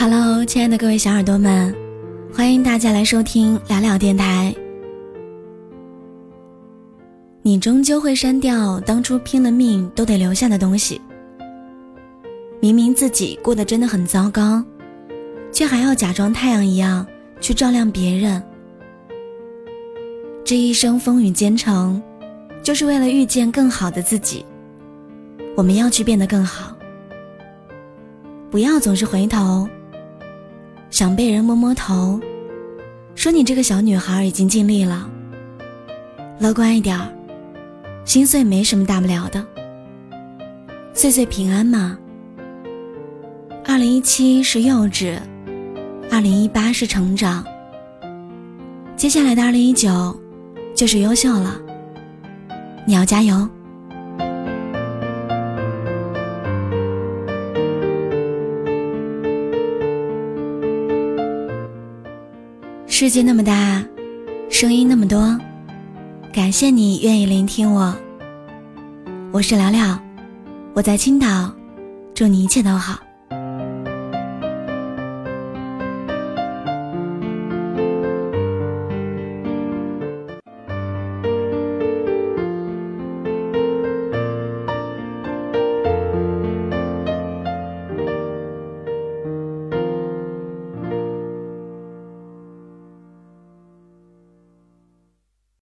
Hello，亲爱的各位小耳朵们，欢迎大家来收听聊聊电台。你终究会删掉当初拼了命都得留下的东西。明明自己过得真的很糟糕，却还要假装太阳一样去照亮别人。这一生风雨兼程，就是为了遇见更好的自己。我们要去变得更好，不要总是回头。想被人摸摸头，说你这个小女孩已经尽力了。乐观一点，心碎没什么大不了的，岁岁平安嘛。二零一七是幼稚，二零一八是成长，接下来的二零一九就是优秀了。你要加油。世界那么大，声音那么多，感谢你愿意聆听我。我是聊聊，我在青岛，祝你一切都好。